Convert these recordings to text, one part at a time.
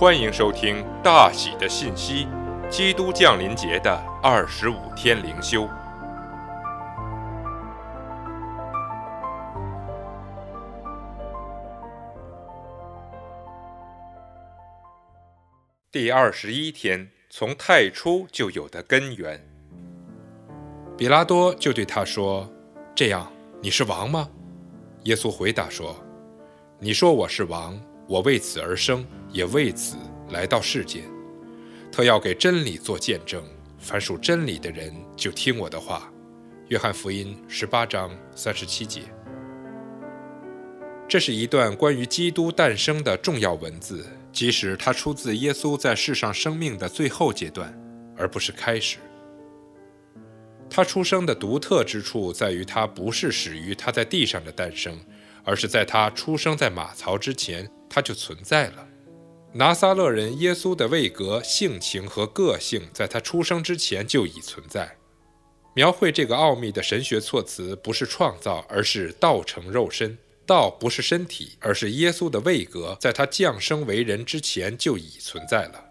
欢迎收听大喜的信息，基督降临节的二十五天灵修。第二十一天，从太初就有的根源。比拉多就对他说：“这样，你是王吗？”耶稣回答说：“你说我是王。”我为此而生，也为此来到世间，特要给真理做见证。凡属真理的人，就听我的话。约翰福音十八章三十七节。这是一段关于基督诞生的重要文字，即使它出自耶稣在世上生命的最后阶段，而不是开始。他出生的独特之处在于，他不是始于他在地上的诞生，而是在他出生在马槽之前。他就存在了。拿撒勒人耶稣的位格、性情和个性，在他出生之前就已存在。描绘这个奥秘的神学措辞，不是创造，而是道成肉身。道不是身体，而是耶稣的位格，在他降生为人之前就已存在了。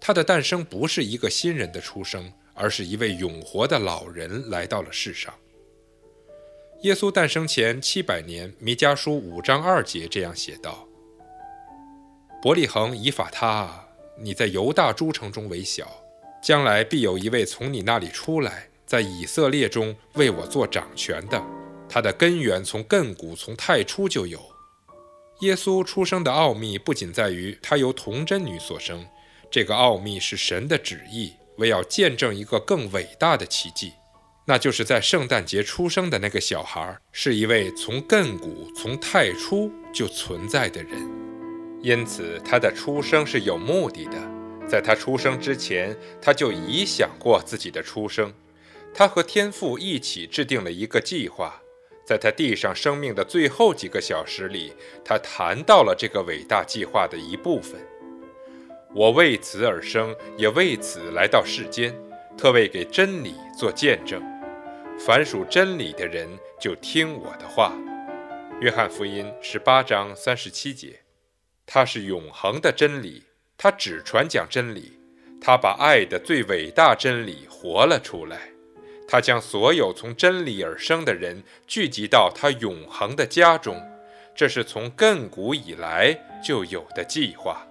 他的诞生不是一个新人的出生，而是一位永活的老人来到了世上。耶稣诞生前七百年，弥迦书五章二节这样写道。伯利恒以法他，你在犹大诸城中为小，将来必有一位从你那里出来，在以色列中为我做掌权的。他的根源从亘古从太初就有。耶稣出生的奥秘不仅在于他由童贞女所生，这个奥秘是神的旨意，为要见证一个更伟大的奇迹，那就是在圣诞节出生的那个小孩是一位从亘古从太初就存在的人。因此，他的出生是有目的的。在他出生之前，他就已想过自己的出生。他和天父一起制定了一个计划。在他地上生命的最后几个小时里，他谈到了这个伟大计划的一部分。我为此而生，也为此来到世间，特为给真理做见证。凡属真理的人，就听我的话。约翰福音十八章三十七节。他是永恒的真理，他只传讲真理，他把爱的最伟大真理活了出来，他将所有从真理而生的人聚集到他永恒的家中，这是从亘古以来就有的计划。